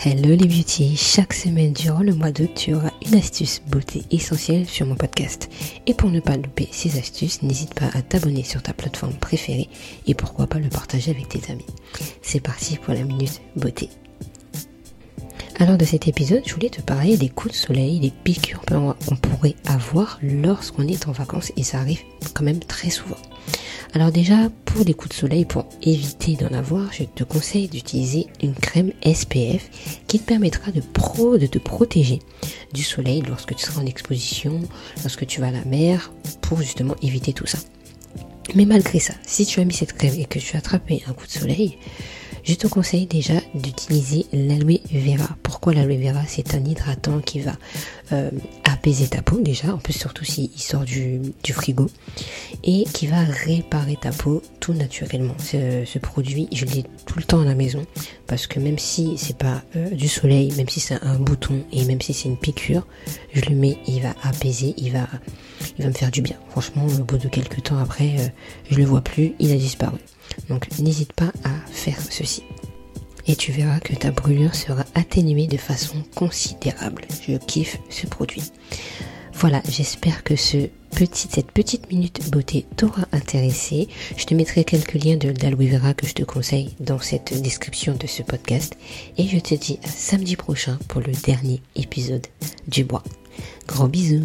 Hello les beauty, chaque semaine durant le mois d'août, tu auras une astuce beauté essentielle sur mon podcast. Et pour ne pas louper ces astuces, n'hésite pas à t'abonner sur ta plateforme préférée et pourquoi pas le partager avec tes amis. C'est parti pour la minute beauté. Alors de cet épisode, je voulais te parler des coups de soleil, des piqûres qu'on pourrait avoir lorsqu'on est en vacances et ça arrive quand même très souvent. Alors déjà, pour les coups de soleil, pour éviter d'en avoir, je te conseille d'utiliser une crème SPF qui te permettra de, te protéger du soleil lorsque tu seras en exposition, lorsque tu vas à la mer, pour justement éviter tout ça. Mais malgré ça, si tu as mis cette crème et que tu as attrapé un coup de soleil, je te conseille déjà d'utiliser l'aloe vera. Pourquoi l'aloe vera? C'est un hydratant qui va euh, apaiser ta peau déjà, en plus surtout s'il sort du, frigo, et qui va réparer ta peau tout naturellement. Ce, produit, je l'ai tout le temps à la maison, parce que même si c'est pas euh, du soleil, même si c'est un bouton, et même si c'est une piqûre, je le mets, il va apaiser, il va, il va me faire du bien. Franchement, au bout de quelques temps après, euh, je le vois plus, il a disparu. Donc n'hésite pas à faire ceci. Et tu verras que ta brûlure sera atténuée de façon considérable. Je kiffe ce produit. Voilà, j'espère que cette petite minute beauté t'aura intéressé. Je te mettrai quelques liens de l'aloe vera que je te conseille dans cette description de ce podcast. Et je te dis à samedi prochain pour le dernier épisode du bois. Gros bisous